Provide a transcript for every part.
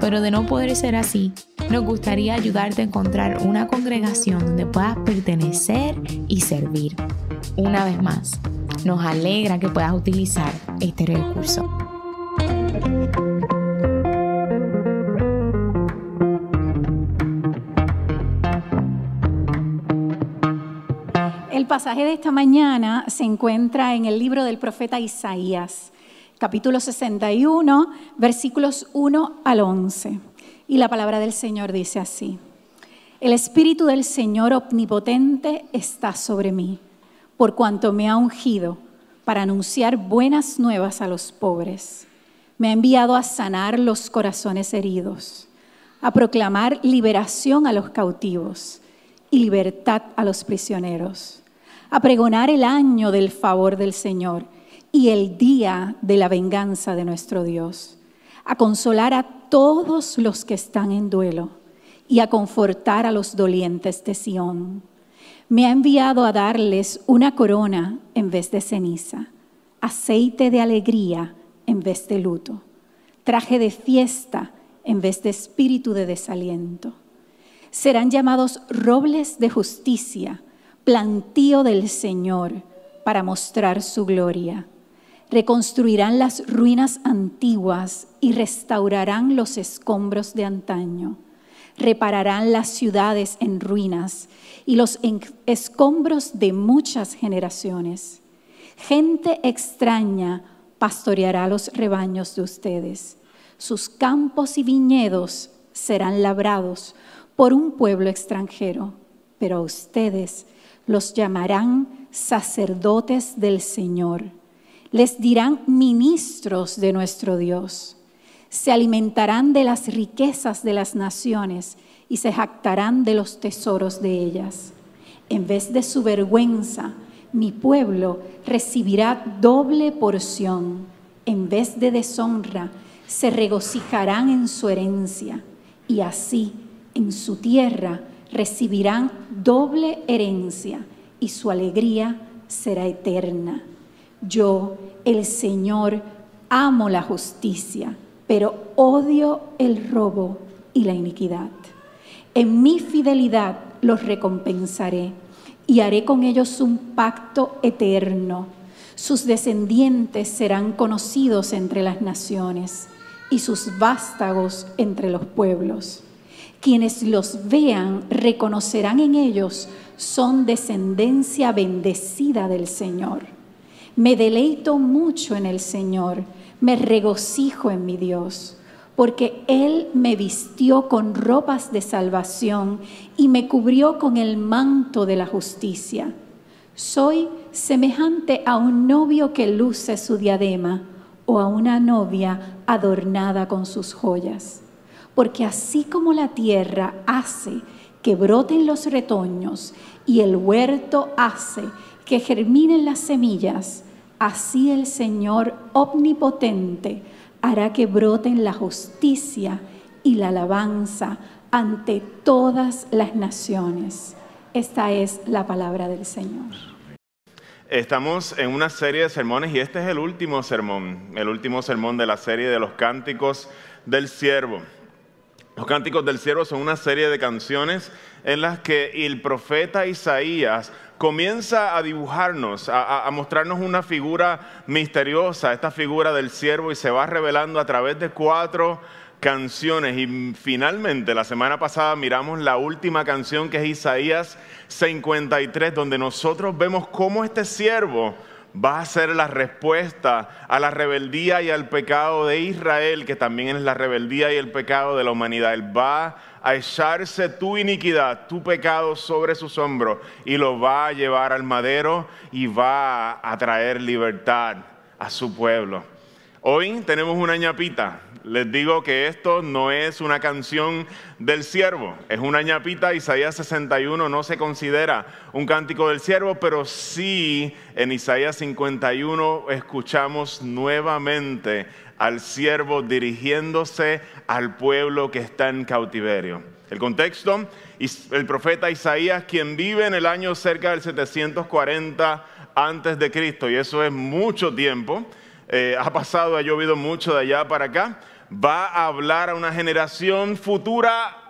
pero de no poder ser así, nos gustaría ayudarte a encontrar una congregación donde puedas pertenecer y servir. Una vez más, nos alegra que puedas utilizar este recurso. El pasaje de esta mañana se encuentra en el libro del profeta Isaías, capítulo 61, versículos 1 al 11. Y la palabra del Señor dice así, el Espíritu del Señor omnipotente está sobre mí, por cuanto me ha ungido para anunciar buenas nuevas a los pobres. Me ha enviado a sanar los corazones heridos, a proclamar liberación a los cautivos y libertad a los prisioneros a pregonar el año del favor del Señor y el día de la venganza de nuestro Dios, a consolar a todos los que están en duelo y a confortar a los dolientes de Sión. Me ha enviado a darles una corona en vez de ceniza, aceite de alegría en vez de luto, traje de fiesta en vez de espíritu de desaliento. Serán llamados robles de justicia plantío del Señor para mostrar su gloria. Reconstruirán las ruinas antiguas y restaurarán los escombros de antaño. Repararán las ciudades en ruinas y los escombros de muchas generaciones. Gente extraña pastoreará los rebaños de ustedes. Sus campos y viñedos serán labrados por un pueblo extranjero, pero a ustedes los llamarán sacerdotes del Señor. Les dirán ministros de nuestro Dios. Se alimentarán de las riquezas de las naciones y se jactarán de los tesoros de ellas. En vez de su vergüenza, mi pueblo recibirá doble porción. En vez de deshonra, se regocijarán en su herencia. Y así, en su tierra, recibirán doble herencia y su alegría será eterna. Yo, el Señor, amo la justicia, pero odio el robo y la iniquidad. En mi fidelidad los recompensaré y haré con ellos un pacto eterno. Sus descendientes serán conocidos entre las naciones y sus vástagos entre los pueblos. Quienes los vean reconocerán en ellos son descendencia bendecida del Señor. Me deleito mucho en el Señor, me regocijo en mi Dios, porque Él me vistió con ropas de salvación y me cubrió con el manto de la justicia. Soy semejante a un novio que luce su diadema o a una novia adornada con sus joyas porque así como la tierra hace que broten los retoños y el huerto hace que germinen las semillas, así el Señor omnipotente hará que broten la justicia y la alabanza ante todas las naciones. Esta es la palabra del Señor. Estamos en una serie de sermones y este es el último sermón, el último sermón de la serie de los cánticos del siervo. Los cánticos del siervo son una serie de canciones en las que el profeta Isaías comienza a dibujarnos, a, mostrarnos una figura misteriosa, esta figura del siervo, y se va revelando a través de cuatro canciones. Y finalmente, la semana pasada miramos la última canción que es Isaías 53, donde nosotros vemos cómo este siervo va a ser la respuesta a la rebeldía y al pecado de Israel, que también es la rebeldía y el pecado de la humanidad. Él va a echarse tu iniquidad, tu pecado sobre sus hombros y lo va a llevar al madero y va a traer libertad a su pueblo. Hoy tenemos una ñapita. Les digo que esto no es una canción del siervo, es una ñapita. Isaías 61 no se considera un cántico del siervo, pero sí en Isaías 51 escuchamos nuevamente al siervo dirigiéndose al pueblo que está en cautiverio. El contexto, el profeta Isaías, quien vive en el año cerca del 740 antes de Cristo, y eso es mucho tiempo, eh, ha pasado, ha llovido mucho de allá para acá, va a hablar a una generación futura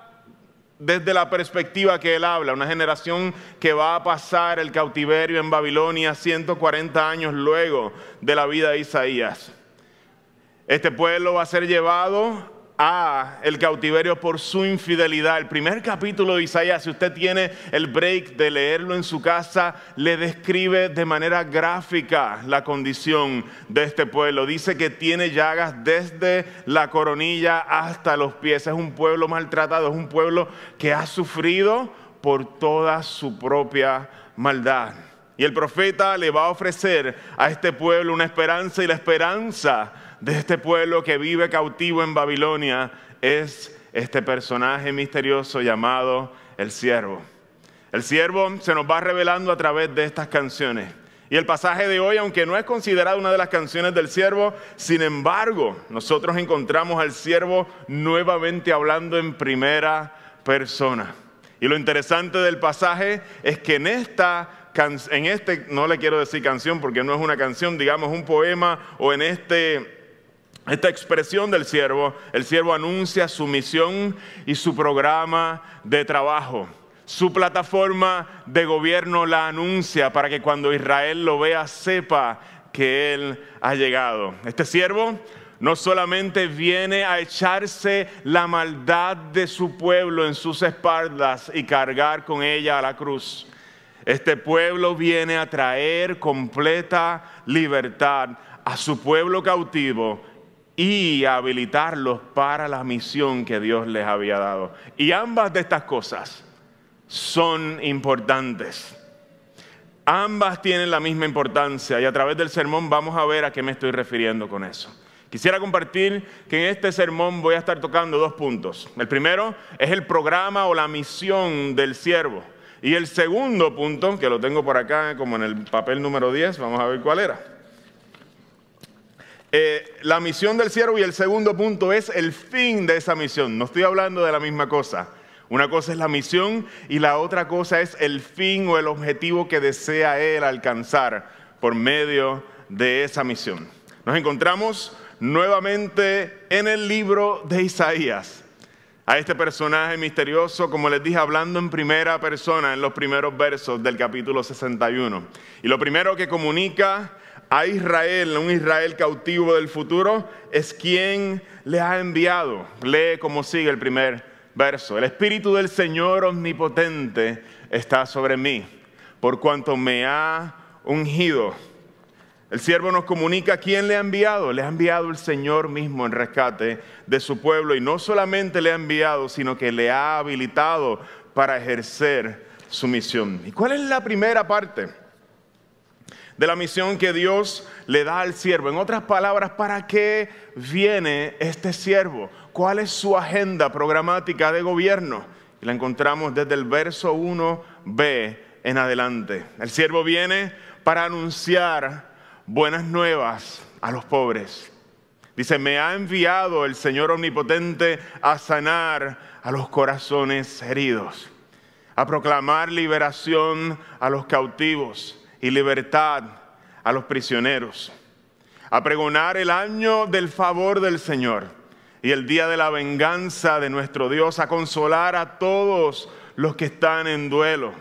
desde la perspectiva que él habla, una generación que va a pasar el cautiverio en Babilonia 140 años luego de la vida de Isaías. Este pueblo va a ser llevado a el cautiverio por su infidelidad. El primer capítulo de Isaías, si usted tiene el break de leerlo en su casa, le describe de manera gráfica la condición de este pueblo. Dice que tiene llagas desde la coronilla hasta los pies. Es un pueblo maltratado, es un pueblo que ha sufrido por toda su propia maldad. Y el profeta le va a ofrecer a este pueblo una esperanza y la esperanza de este pueblo que vive cautivo en Babilonia es este personaje misterioso llamado el siervo. El siervo se nos va revelando a través de estas canciones. Y el pasaje de hoy, aunque no es considerado una de las canciones del siervo, sin embargo, nosotros encontramos al siervo nuevamente hablando en primera persona. Y lo interesante del pasaje es que en esta en este no le quiero decir canción porque no es una canción, digamos un poema o en este esta expresión del siervo, el siervo anuncia su misión y su programa de trabajo. Su plataforma de gobierno la anuncia para que cuando Israel lo vea sepa que Él ha llegado. Este siervo no solamente viene a echarse la maldad de su pueblo en sus espaldas y cargar con ella a la cruz. Este pueblo viene a traer completa libertad a su pueblo cautivo y habilitarlos para la misión que Dios les había dado. Y ambas de estas cosas son importantes. Ambas tienen la misma importancia y a través del sermón vamos a ver a qué me estoy refiriendo con eso. Quisiera compartir que en este sermón voy a estar tocando dos puntos. El primero es el programa o la misión del siervo. Y el segundo punto, que lo tengo por acá como en el papel número 10, vamos a ver cuál era eh, la misión del siervo y el segundo punto es el fin de esa misión. No estoy hablando de la misma cosa. Una cosa es la misión y la otra cosa es el fin o el objetivo que desea él alcanzar por medio de esa misión. Nos encontramos nuevamente en el libro de Isaías. A este personaje misterioso, como les dije, hablando en primera persona en los primeros versos del capítulo 61. Y lo primero que comunica a Israel, un Israel cautivo del futuro, es quien le ha enviado. Lee como sigue el primer verso. El Espíritu del Señor omnipotente está sobre mí, por cuanto me ha ungido. El siervo nos comunica quién le ha enviado. Le ha enviado el Señor mismo en rescate de su pueblo. Y no solamente le ha enviado, sino que le ha habilitado para ejercer su misión. ¿Y cuál es la primera parte? De la misión que Dios le da al siervo. En otras palabras, ¿para qué viene este siervo? ¿Cuál es su agenda programática de gobierno? Y la encontramos desde el verso 1b en adelante. El siervo viene para anunciar buenas nuevas a los pobres. Dice, me ha enviado el Señor Omnipotente a sanar a los corazones heridos, a proclamar liberación a los cautivos y libertad a los prisioneros, a pregonar el año del favor del Señor y el día de la venganza de nuestro Dios, a consolar a todos los que están en duelo.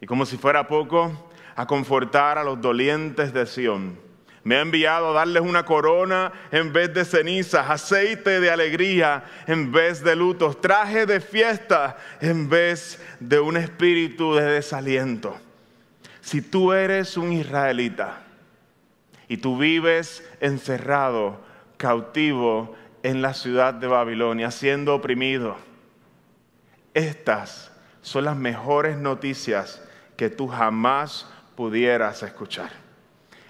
Y como si fuera poco, a confortar a los dolientes de Sión. Me ha enviado a darles una corona en vez de cenizas, aceite de alegría en vez de lutos, traje de fiesta en vez de un espíritu de desaliento si tú eres un israelita y tú vives encerrado, cautivo en la ciudad de Babilonia, siendo oprimido, estas son las mejores noticias que tú jamás pudieras escuchar.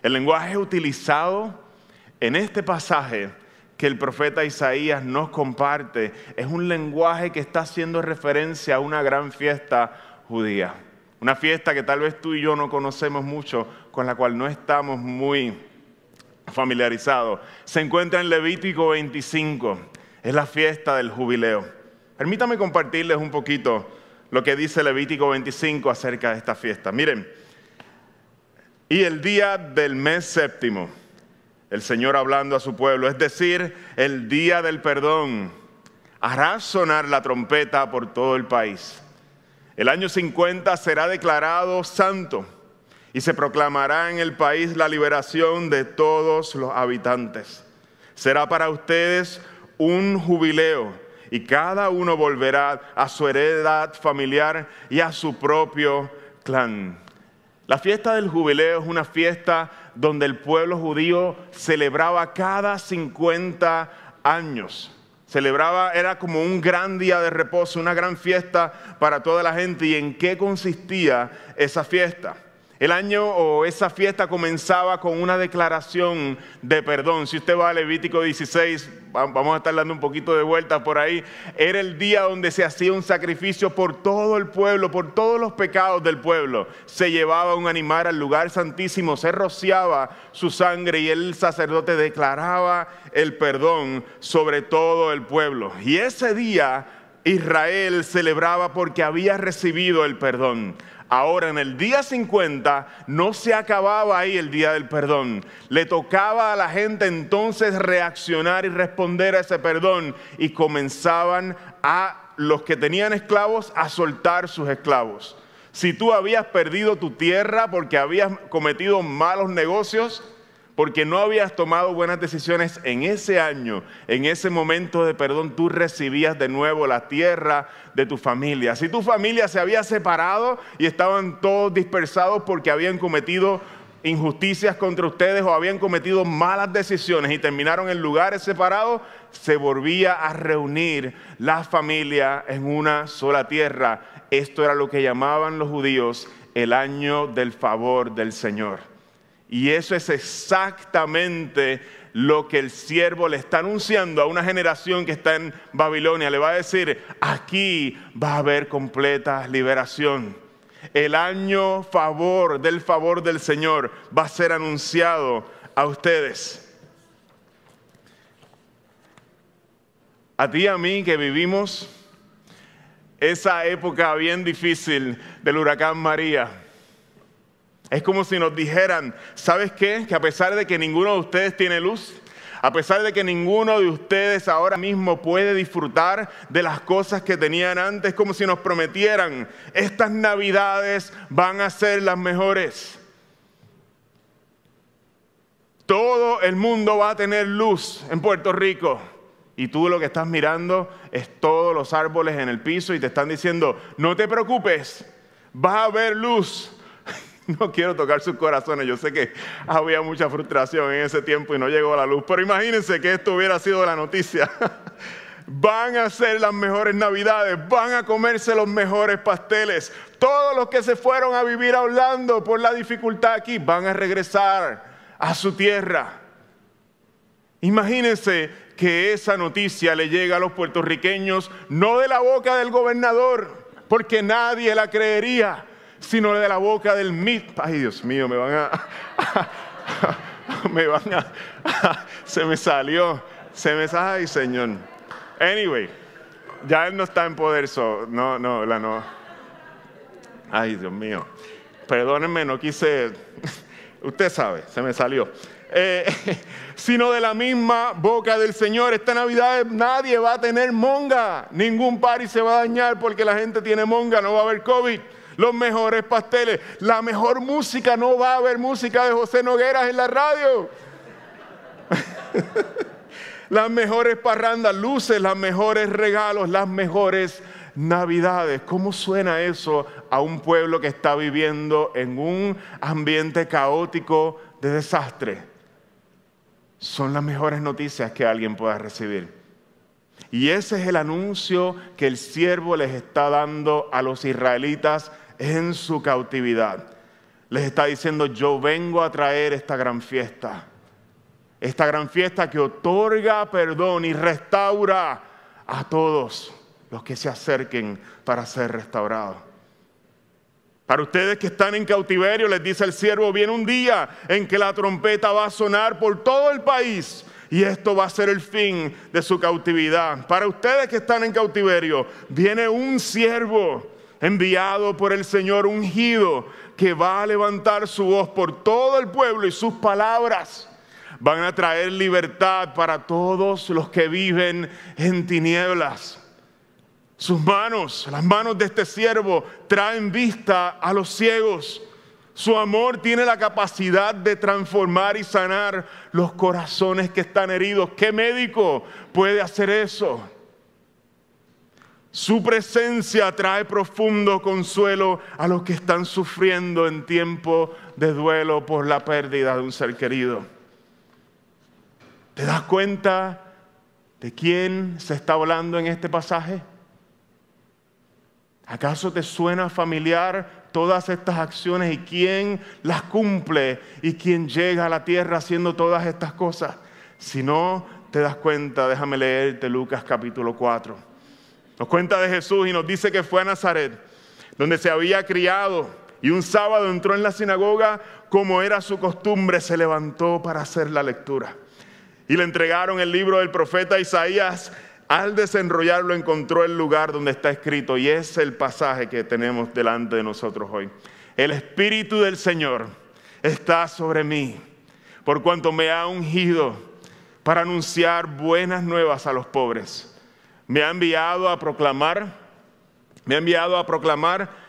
El lenguaje utilizado En este pasaje que el profeta Isaías nos comparte es un lenguaje que está haciendo referencia a una gran fiesta judía. Una fiesta que tal vez tú y yo no conocemos mucho, con la cual no estamos muy familiarizados. Se encuentra en Levítico 25, es la fiesta del jubileo. Permítame compartirles un poquito lo que dice Levítico 25 acerca de esta fiesta. Miren, y el día del mes séptimo, el Señor hablando a su pueblo, es decir, el día del perdón, hará sonar la trompeta por todo el país. El año 50 será declarado santo y se proclamará en el país la liberación de todos los habitantes. Será para ustedes un jubileo y cada uno volverá a su heredad familiar y a su propio clan. La fiesta del jubileo es una fiesta donde el pueblo judío celebraba cada 50 años. Celebraba, era como un gran día de reposo, una gran fiesta para toda la gente. ¿Y en qué consistía esa fiesta? El año o esa fiesta comenzaba con una declaración de perdón. Si usted va a Levítico 16, vamos a estar dando un poquito de vuelta por ahí, era el día donde se hacía un sacrificio por todo el pueblo, por todos los pecados del pueblo. Se llevaba un animal al lugar santísimo, se rociaba su sangre y el sacerdote declaraba el perdón sobre todo el pueblo. Y ese día Israel celebraba porque había recibido el perdón. Ahora en el día 50 no se acababa ahí el día del perdón. Le tocaba a la gente entonces reaccionar y responder a ese perdón y comenzaban a los que tenían esclavos a soltar sus esclavos. Si tú habías perdido tu tierra porque habías cometido malos negocios, porque no habías tomado buenas decisiones en ese año, en ese momento de perdón, tú recibías de nuevo la tierra de tu familia. Si tu familia se había separado y estaban todos dispersados porque habían cometido injusticias contra ustedes o habían cometido malas decisiones y terminaron en lugares separados, se volvía a reunir la familia en una sola tierra. Esto era lo que llamaban los judíos el año del favor del Señor. Y eso es exactamente lo que el siervo le está anunciando a una generación que está en Babilonia. Le va a decir, aquí va a haber completa liberación. El año favor del favor del Señor va a ser anunciado a ustedes. A ti y a mí que vivimos esa época bien difícil del huracán María es como si nos dijeran, ¿sabes qué? Que a pesar de que ninguno de ustedes tiene luz, a pesar de que ninguno de ustedes ahora mismo puede disfrutar de las cosas que tenían antes, como si nos prometieran, estas navidades van a ser las mejores. Todo el mundo va a tener luz en Puerto Rico. Y tú lo que estás mirando es todos los árboles en el piso y te están diciendo, no te preocupes, va a haber luz. No quiero tocar sus corazones. Yo sé que había mucha frustración en ese tiempo y no llegó a la luz. Pero imagínense que esto hubiera sido la noticia. Van a ser las mejores navidades, van a comerse los mejores pasteles. Todos los que se fueron a vivir a Orlando por la dificultad aquí van a regresar a su tierra. Imagínense que esa noticia le llega a los puertorriqueños no de la boca del gobernador, porque nadie la creería, sino de la boca del mit. Ay, Dios mío, me van a. me van a. se me salió. Se me salió. Ay, Señor. Anyway, ya él no está en poder. no, no, la no. Ay, Dios mío. Perdónenme, no quise. Usted sabe, se me salió. Eh, sino de la misma boca del Señor. Esta Navidad nadie va a tener monga. Ningún party se va a dañar porque la gente tiene monga, no va a haber COVID los mejores pasteles, la mejor música. No va a haber música de José Nogueras en la radio. las mejores parrandas, luces, los mejores regalos, las mejores navidades. ¿Cómo suena eso a un pueblo que está viviendo en un ambiente caótico de desastre? Son las mejores noticias que alguien pueda recibir. Y ese es el anuncio que el siervo les está dando a los israelitas en su cautividad. Les está diciendo, yo vengo a traer esta gran fiesta. esta gran fiesta que otorga perdón y restaura a todos los que se acerquen para ser restaurados. Para ustedes que están en cautiverio, les dice el siervo, viene un día en que la trompeta va a sonar por todo el país y esto va a ser el fin de su cautividad. Para ustedes que están en cautiverio, viene un siervo enviado por el Señor ungido que va a levantar su voz por todo el pueblo y sus palabras van a traer libertad para todos los que viven en tinieblas. Sus manos, las manos de este siervo, traen vista a los ciegos. Su amor tiene la capacidad de transformar y sanar los corazones que están heridos. ¿Qué médico puede hacer eso? Su presencia trae profundo consuelo a los que están sufriendo en tiempo de duelo por la pérdida de un ser querido. ¿Te das cuenta de quién se está hablando en este pasaje? ¿Acaso te suena familiar todas estas acciones y quién las cumple y quién llega a la tierra haciendo todas estas cosas? Si no te das cuenta, déjame leerte Lucas capítulo 4. Nos cuenta de Jesús y nos dice que fue a Nazaret, donde se había criado, y un sábado entró en la sinagoga, como era su costumbre, se levantó para hacer la lectura. Y le entregaron el libro del profeta Isaías al desenrollarlo encontró el lugar donde está escrito y es el pasaje que tenemos delante de nosotros hoy. El Espíritu del Señor está sobre mí, por cuanto me ha ungido para anunciar buenas nuevas a los pobres. Me ha enviado a proclamar, me ha enviado a proclamar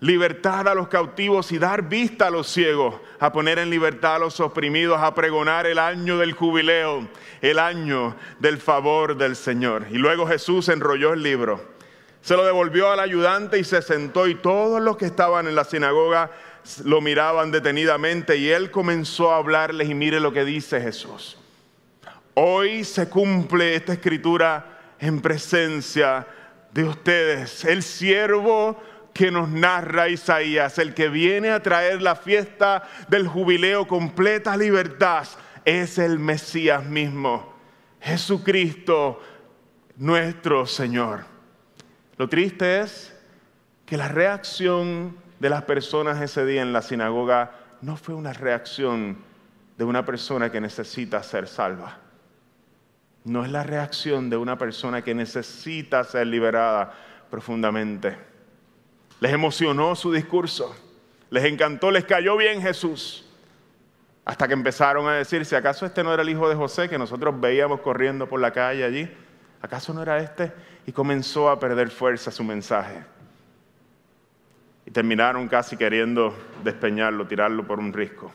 libertad a los cautivos y dar vista a los ciegos, a poner en libertad a los oprimidos, a pregonar el año del jubileo, el año del favor del Señor. Y luego Jesús enrolló el libro, se lo devolvió al ayudante y se sentó y todos los que estaban en la sinagoga lo miraban detenidamente y él comenzó a hablarles y mire lo que dice Jesús. Hoy se cumple esta escritura en presencia de ustedes. El siervo que nos narra Isaías, el que viene a traer la fiesta del jubileo completa libertad, es el Mesías mismo, Jesucristo nuestro Señor. Lo triste es que la reacción de las personas ese día en la sinagoga no fue una reacción de una persona que necesita ser salva. No es la reacción de una persona que necesita ser liberada profundamente. Les emocionó su discurso, les encantó, les cayó bien Jesús. Hasta que empezaron a decir, si acaso este no era el hijo de José que nosotros veíamos corriendo por la calle allí, ¿acaso no era este? Y comenzó a perder fuerza su mensaje. Y terminaron casi queriendo despeñarlo, tirarlo por un risco.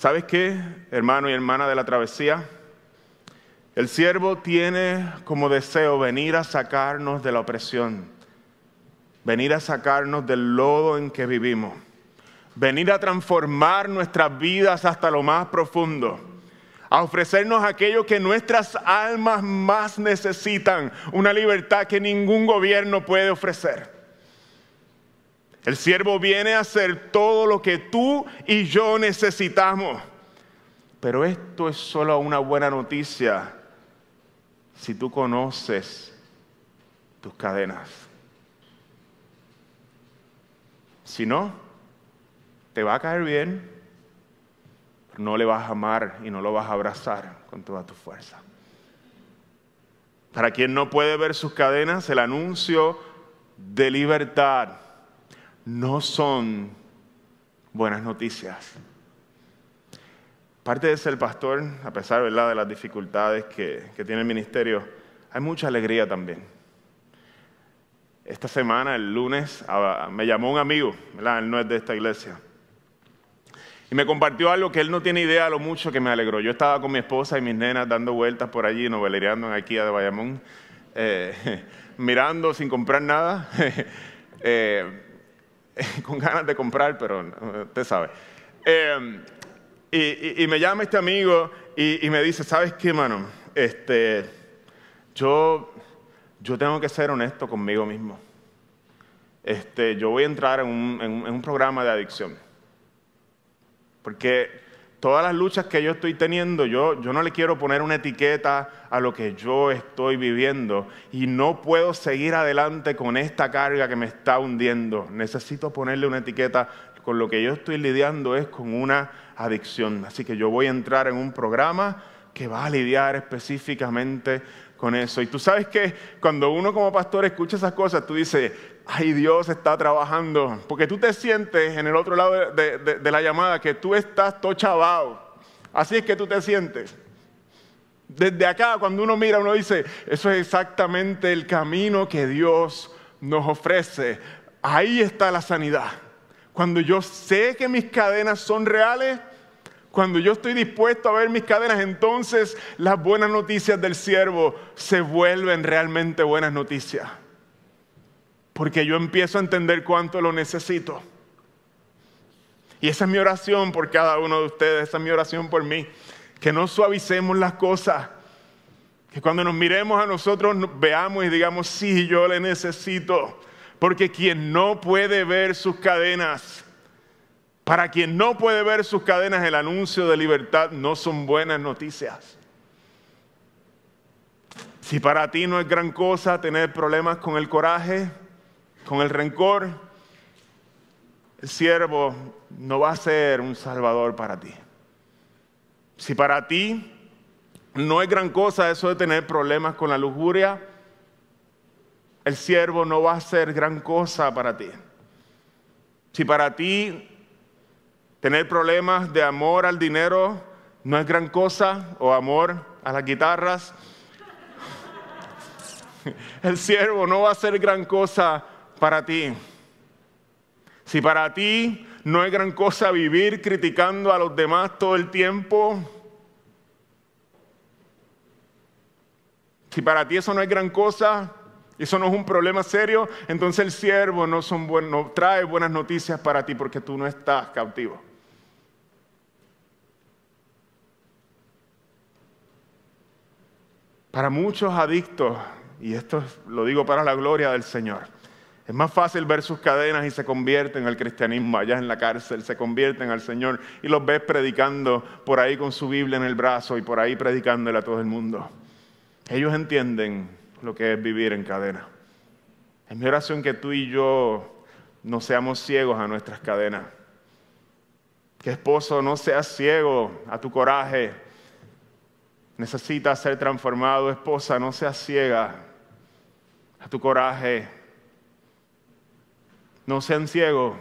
¿Sabes qué, hermano y hermana de la travesía? El siervo tiene como deseo venir a sacarnos de la opresión, venir a sacarnos del lodo en que vivimos, venir a transformar nuestras vidas hasta lo más profundo, a ofrecernos aquello que nuestras almas más necesitan, una libertad que ningún gobierno puede ofrecer. El siervo viene a hacer todo lo que tú y yo necesitamos. Pero esto es solo una buena noticia si tú conoces tus cadenas. Si no, te va a caer bien, pero no le vas a amar y no lo vas a abrazar con toda tu fuerza. Para quien no puede ver sus cadenas, el anuncio de libertad no son buenas noticias. Parte de ser pastor, a pesar de las dificultades que, tiene el ministerio, hay mucha alegría también. Esta semana, el lunes, me llamó un amigo, él no es de esta iglesia, y me compartió algo que él no tiene idea de lo mucho que me alegró. Yo estaba con mi esposa y mis nenas dando vueltas por allí, novelereando en IKEA de Bayamón, eh, mirando sin comprar nada, eh, con ganas de comprar, pero usted sabe. Eh, y, me llama este amigo y, me dice, ¿sabes qué, mano? Este, yo, yo tengo que ser honesto conmigo mismo. Este, yo voy a entrar en un, programa de adicción. Porque todas las luchas que yo estoy teniendo, yo, yo no le quiero poner una etiqueta a lo que yo estoy viviendo y no puedo seguir adelante con esta carga que me está hundiendo. Necesito ponerle una etiqueta. Con lo que yo estoy lidiando es con una adicción. Así que yo voy a entrar en un programa que va a lidiar específicamente con eso. Y tú sabes que cuando uno como pastor escucha esas cosas, tú dices, ay Dios está trabajando, porque tú te sientes en el otro lado de, la llamada que tú estás todo chavado. Así es que tú te sientes. Desde acá, cuando uno mira, uno dice, eso es exactamente el camino que Dios nos ofrece. Ahí está la sanidad. Cuando yo sé que mis cadenas son reales, cuando yo estoy dispuesto a ver mis cadenas, entonces las buenas noticias del siervo se vuelven realmente buenas noticias. Porque yo empiezo a entender cuánto lo necesito. Y esa es mi oración por cada uno de ustedes, esa es mi oración por mí. Que no suavicemos las cosas. Que cuando nos miremos a nosotros veamos y digamos, sí, yo le necesito. Porque quien no puede ver sus cadenas, para quien no puede ver sus cadenas, el anuncio de libertad no son buenas noticias. Si para ti no es gran cosa tener problemas con el coraje, con el rencor, el siervo no va a ser un salvador para ti. Si para ti no es gran cosa eso de tener problemas con la lujuria, el siervo no va a ser gran cosa para ti. Si para ti Tener problemas de amor al dinero no es gran cosa, o amor a las guitarras. El siervo no va a ser gran cosa para ti. Si para ti no es gran cosa vivir criticando a los demás todo el tiempo, si para ti eso no es gran cosa, eso no es un problema serio, entonces el siervo no, no trae buenas noticias para ti porque tú no estás cautivo. Para muchos adictos, y esto lo digo para la gloria del Señor, es más fácil ver sus cadenas y se convierten al cristianismo allá en la cárcel, se convierten al Señor y los ves predicando por ahí con su Biblia en el brazo y por ahí predicándole a todo el mundo. Ellos entienden lo que es vivir en cadena. Es mi oración que tú y yo no seamos ciegos a nuestras cadenas. Que esposo no seas ciego a tu coraje, necesitas ser transformado, esposa, no seas ciega a tu coraje. No sean ciegos.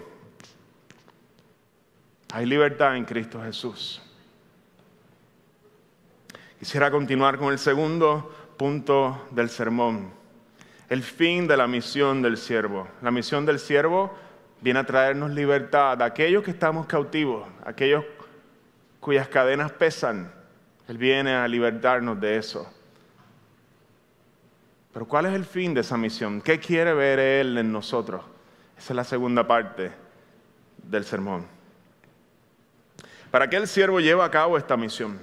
Hay libertad en Cristo Jesús. Quisiera continuar con el segundo punto del sermón. El fin de la misión del siervo. La misión del siervo viene a traernos libertad a aquellos que estamos cautivos, aquellos cuyas cadenas pesan él viene a libertarnos de eso. Pero ¿cuál es el fin de esa misión? ¿Qué quiere ver Él en nosotros? Esa es la segunda parte del sermón. ¿Para qué el siervo lleva a cabo esta misión?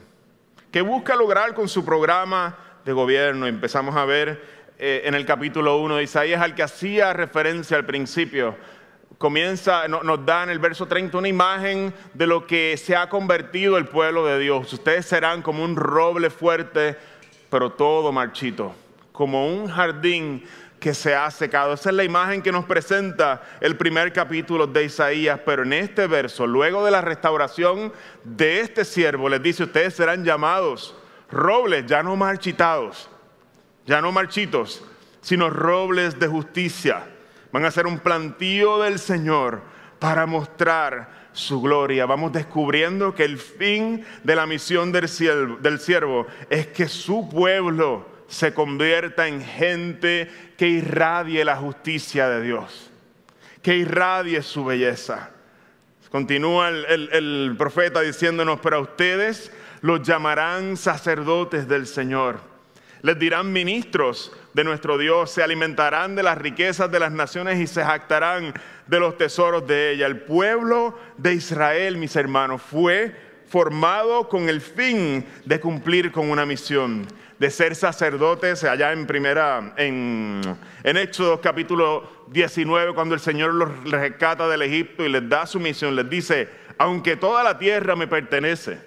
¿Qué busca lograr con su programa de gobierno? Empezamos a ver eh, en el capítulo 1 de Isaías al que hacía referencia al principio comienza, nos da en el verso 30 una imagen de lo que se ha convertido el pueblo de Dios. Ustedes serán como un roble fuerte, pero todo marchito, como un jardín que se ha secado. Esa es la imagen que nos presenta el primer capítulo de Isaías, pero en este verso, luego de la restauración de este siervo, les dice, ustedes serán llamados robles, ya no marchitados, ya no marchitos, sino robles de justicia Van a ser un plantío del Señor para mostrar su gloria. Vamos descubriendo que el fin de la misión del siervo, es que su pueblo se convierta en gente que irradie la justicia de Dios, que irradie su belleza. Continúa el, profeta diciéndonos, pero a ustedes los llamarán sacerdotes del Señor les dirán ministros de nuestro Dios, se alimentarán de las riquezas de las naciones y se jactarán de los tesoros de ella. El pueblo de Israel, mis hermanos, fue formado con el fin de cumplir con una misión, de ser sacerdotes allá en primera, en, en Éxodo capítulo 19, cuando el Señor los rescata del Egipto y les da su misión, les dice, aunque toda la tierra me pertenece,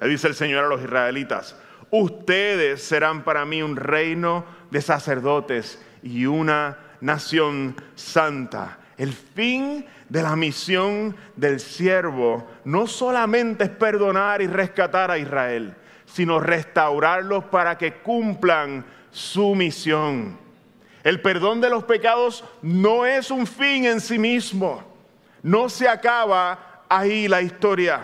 le dice el Señor a los israelitas, ustedes serán para mí un reino de sacerdotes y una nación santa. El fin de la misión del siervo no solamente es perdonar y rescatar a Israel, sino restaurarlos para que cumplan su misión. El perdón de los pecados no es un fin en sí mismo. No se acaba ahí la historia.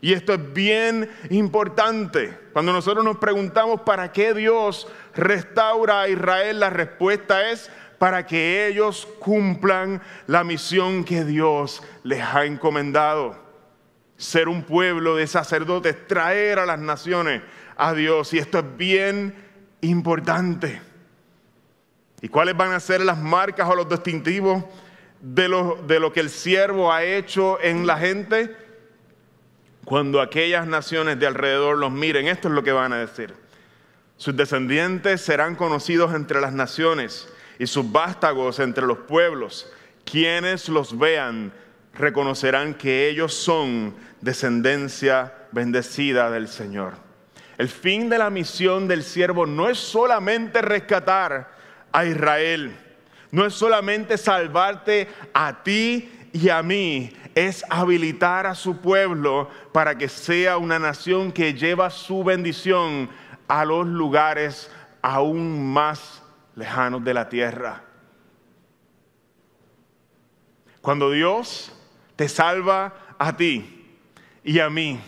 Y esto es bien importante. Cuando nosotros nos preguntamos para qué Dios restaura a Israel, la respuesta es para que ellos cumplan la misión que Dios les ha encomendado. Ser un pueblo de sacerdotes, traer a las naciones a Dios. Y esto es bien importante. ¿Y cuáles van a ser las marcas o los distintivos de lo, de lo que el siervo ha hecho en la gente? Cuando aquellas naciones de alrededor los miren, esto es lo que van a decir. Sus descendientes serán conocidos entre las naciones y sus vástagos entre los pueblos. Quienes los vean reconocerán que ellos son descendencia bendecida del Señor. El fin de la misión del siervo no es solamente rescatar a Israel. No es solamente salvarte a ti y a mí, es habilitar a su pueblo para que sea una nación que lleva su bendición a los lugares aún más lejanos de la tierra. Cuando Dios te salva a ti y a mí,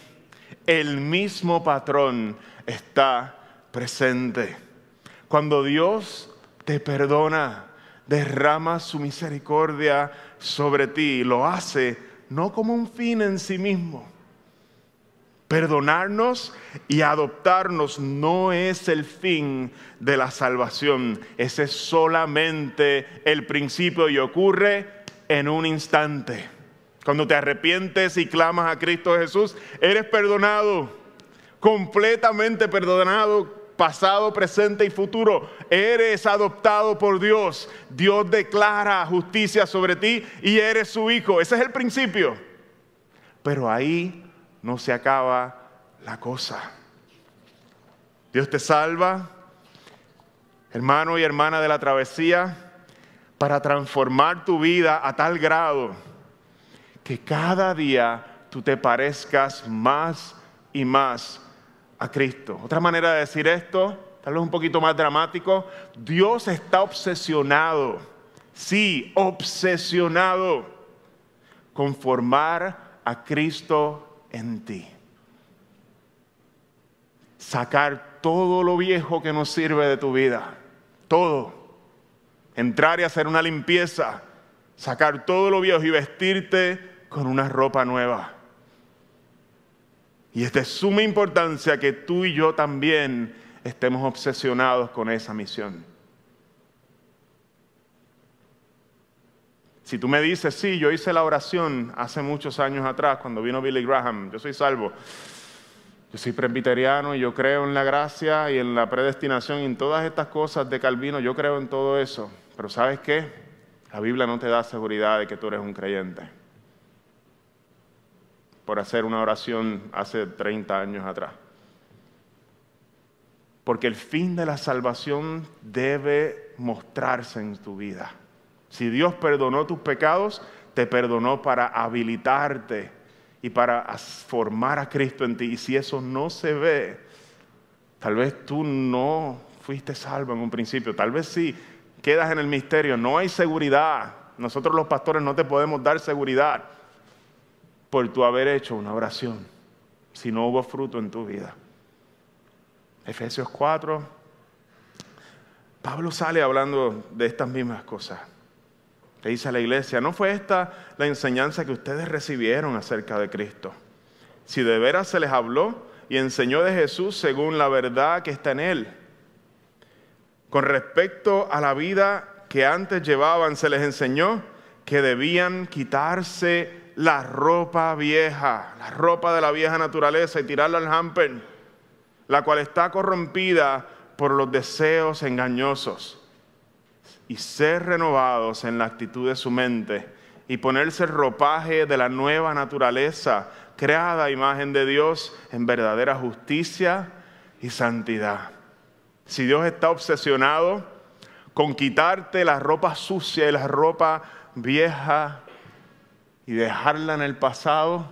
el mismo patrón está presente. Cuando Dios te perdona, derrama su misericordia sobre ti. Lo hace no como un fin en sí mismo. Perdonarnos y adoptarnos no es el fin de la salvación. Ese es solamente el principio y ocurre en un instante. Cuando te arrepientes y clamas a Cristo Jesús, eres perdonado, completamente perdonado pasado, presente y futuro. Eres adoptado por Dios. Dios declara justicia sobre ti y eres su hijo. Ese es el principio. Pero ahí no se acaba la cosa. Dios te salva, hermano y hermana de la travesía, para transformar tu vida a tal grado que cada día tú te parezcas más y más a Cristo. Otra manera de decir esto, tal vez un poquito más dramático, Dios está obsesionado, sí, obsesionado con formar a Cristo en ti. Sacar todo lo viejo que no sirve de tu vida, todo. Entrar y hacer una limpieza, sacar todo lo viejo y vestirte con una ropa nueva. Y es de suma importancia que tú y yo también estemos obsesionados con esa misión. Si tú me dices, sí, yo hice la oración hace muchos años atrás, cuando vino Billy Graham, yo soy salvo, yo soy presbiteriano y yo creo en la gracia y en la predestinación y en todas estas cosas de Calvino, yo creo en todo eso. Pero ¿sabes qué? La Biblia no te da seguridad de que tú eres un creyente por hacer una oración hace 30 años atrás. Porque el fin de la salvación debe mostrarse en tu vida. Si Dios perdonó tus pecados, te perdonó para habilitarte y para formar a Cristo en ti. Y si eso no se ve, tal vez tú no fuiste salvo en un principio, tal vez sí, quedas en el misterio, no hay seguridad. Nosotros los pastores no te podemos dar seguridad por tu haber hecho una oración, si no hubo fruto en tu vida. Efesios 4, Pablo sale hablando de estas mismas cosas. Le dice la iglesia, ¿no fue esta la enseñanza que ustedes recibieron acerca de Cristo? Si de veras se les habló y enseñó de Jesús según la verdad que está en Él. Con respecto a la vida que antes llevaban, se les enseñó que debían quitarse la ropa vieja, la ropa de la vieja naturaleza y tirarla al hamper, la cual está corrompida por los deseos engañosos, y ser renovados en la actitud de su mente y ponerse el ropaje de la nueva naturaleza, creada a imagen de Dios en verdadera justicia y santidad. Si Dios está obsesionado con quitarte la ropa sucia y la ropa vieja y dejarla en el pasado,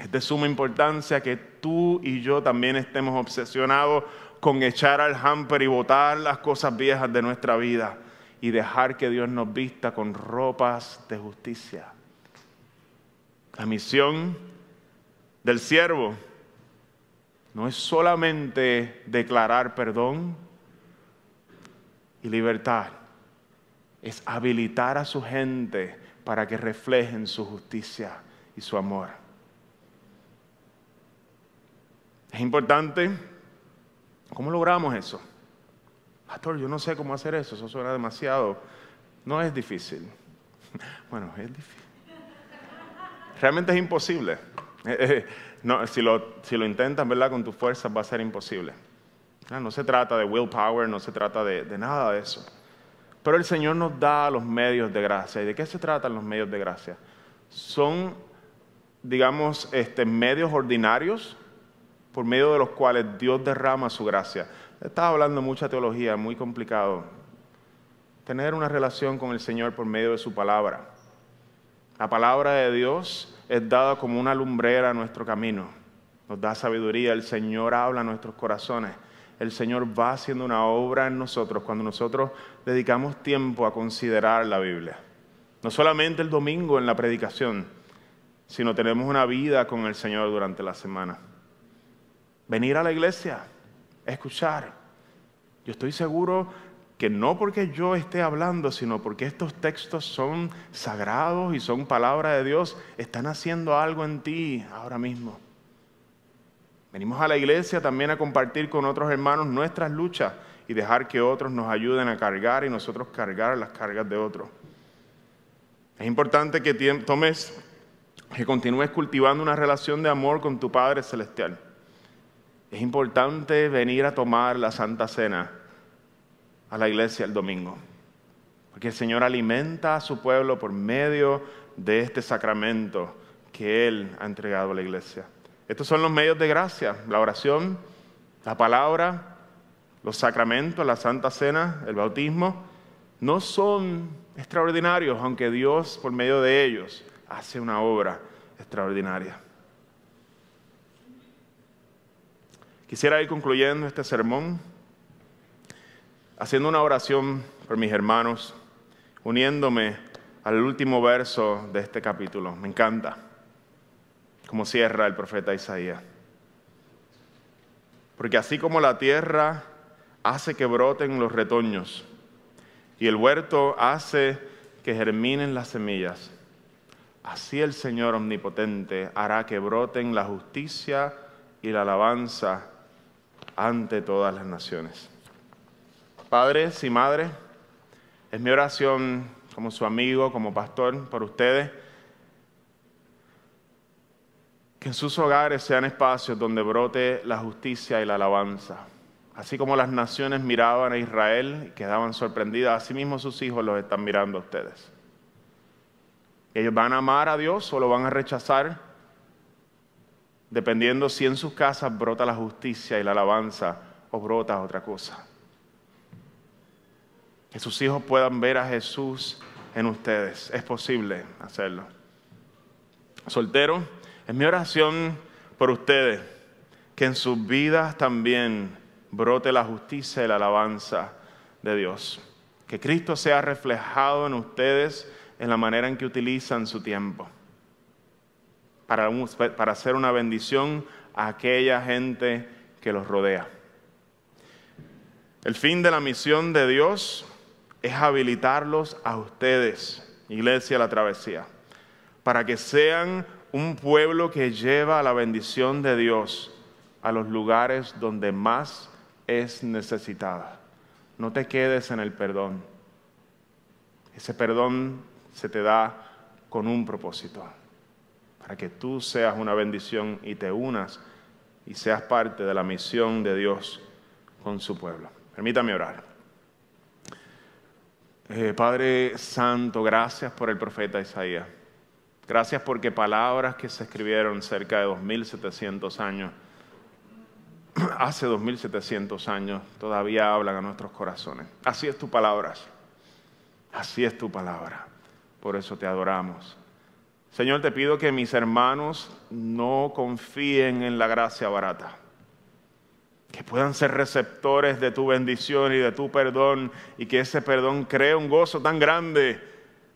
es de suma importancia que tú y yo también estemos obsesionados con echar al hamper y botar las cosas viejas de nuestra vida y dejar que Dios nos vista con ropas de justicia. La misión del siervo no es solamente declarar perdón y libertad, es habilitar a su gente para que reflejen su justicia y su amor. Es importante, ¿cómo logramos eso? Pastor, yo no sé cómo hacer eso, eso suena demasiado. No es difícil. Bueno, es difícil. Realmente es imposible. Eh, eh, no, si, lo, intentas, ¿verdad? Con tus fuerzas va a ser imposible. Ah, no se trata de willpower, no se trata de, de nada de eso. Pero el Señor nos da los medios de gracia. ¿Y de qué se tratan los medios de gracia? Son, digamos, este, medios ordinarios por medio de los cuales Dios derrama su gracia. Estaba hablando mucha teología, muy complicado. Tener una relación con el Señor por medio de su palabra. La palabra de Dios es dada como una lumbrera a nuestro camino. Nos da sabiduría, el Señor habla a nuestros corazones. El Señor va haciendo una obra en nosotros cuando nosotros dedicamos tiempo a considerar la Biblia. No solamente el domingo en la predicación, sino tenemos una vida con el Señor durante la semana. Venir a la iglesia, escuchar. Yo estoy seguro que no porque yo esté hablando, sino porque estos textos son sagrados y son palabra de Dios, están haciendo algo en ti ahora mismo. Venimos a la iglesia también a compartir con otros hermanos nuestras luchas y dejar que otros nos ayuden a cargar y nosotros cargar las cargas de otros. Es importante que tomes, que continúes cultivando una relación de amor con tu Padre Celestial. Es importante venir a tomar la Santa Cena a la iglesia el domingo, porque el Señor alimenta a su pueblo por medio de este sacramento que Él ha entregado a la iglesia. Estos son los medios de gracia, la oración, la palabra, los sacramentos, la Santa Cena, el bautismo. No son extraordinarios, aunque Dios por medio de ellos hace una obra extraordinaria. Quisiera ir concluyendo este sermón haciendo una oración por mis hermanos, uniéndome al último verso de este capítulo. Me encanta como cierra el profeta Isaías. Porque así como la tierra hace que broten los retoños y el huerto hace que germinen las semillas, así el Señor omnipotente hará que broten la justicia y la alabanza ante todas las naciones. Padres y madres, es mi oración como su amigo, como pastor, por ustedes, que en sus hogares sean espacios donde brote la justicia y la alabanza. Así como las naciones miraban a Israel y quedaban sorprendidas, así mismo sus hijos los están mirando a ustedes. Ellos van a amar a Dios o lo van a rechazar dependiendo si en sus casas brota la justicia y la alabanza o brota otra cosa. Que sus hijos puedan ver a Jesús en ustedes. Es posible hacerlo. Soltero, es mi oración por ustedes, que en sus vidas también brote la justicia y la alabanza de Dios. Que Cristo sea reflejado en ustedes en la manera en que utilizan su tiempo para, para hacer una bendición a aquella gente que los rodea. El fin de la misión de Dios es habilitarlos a ustedes, Iglesia La Travesía, para que sean un pueblo que lleva la bendición de Dios a los lugares donde más es necesitada. No te quedes en el perdón. Ese perdón se te da con un propósito para que tú seas una bendición y te unas y seas parte de la misión de Dios con su pueblo. Permítame orar. Eh, Padre Santo, gracias por el profeta Isaías. Gracias porque palabras que se escribieron cerca de 2700 años, hace 2700 años, todavía hablan a nuestros corazones. Así es tu palabra. Así es tu palabra. Por eso te adoramos. Señor, te pido que mis hermanos no confíen en la gracia barata que puedan ser receptores de tu bendición y de tu perdón y que ese perdón cree un gozo tan grande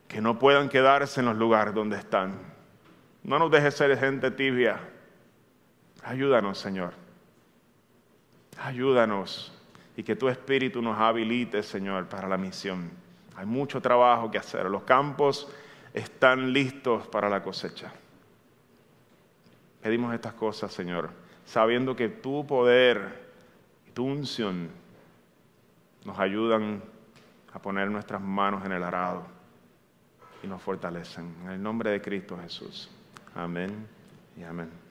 que no puedan quedarse en los lugares donde están. No nos dejes ser gente tibia. Ayúdanos, Señor. Ayúdanos y que tu espíritu nos habilite, Señor, para la misión. Hay mucho trabajo que hacer. Los campos están listos para la cosecha. Pedimos estas cosas, Señor, sabiendo que tu poder tu unción nos ayudan a poner nuestras manos en el arado y nos fortalecen. En el nombre de Cristo Jesús. Amén y amén.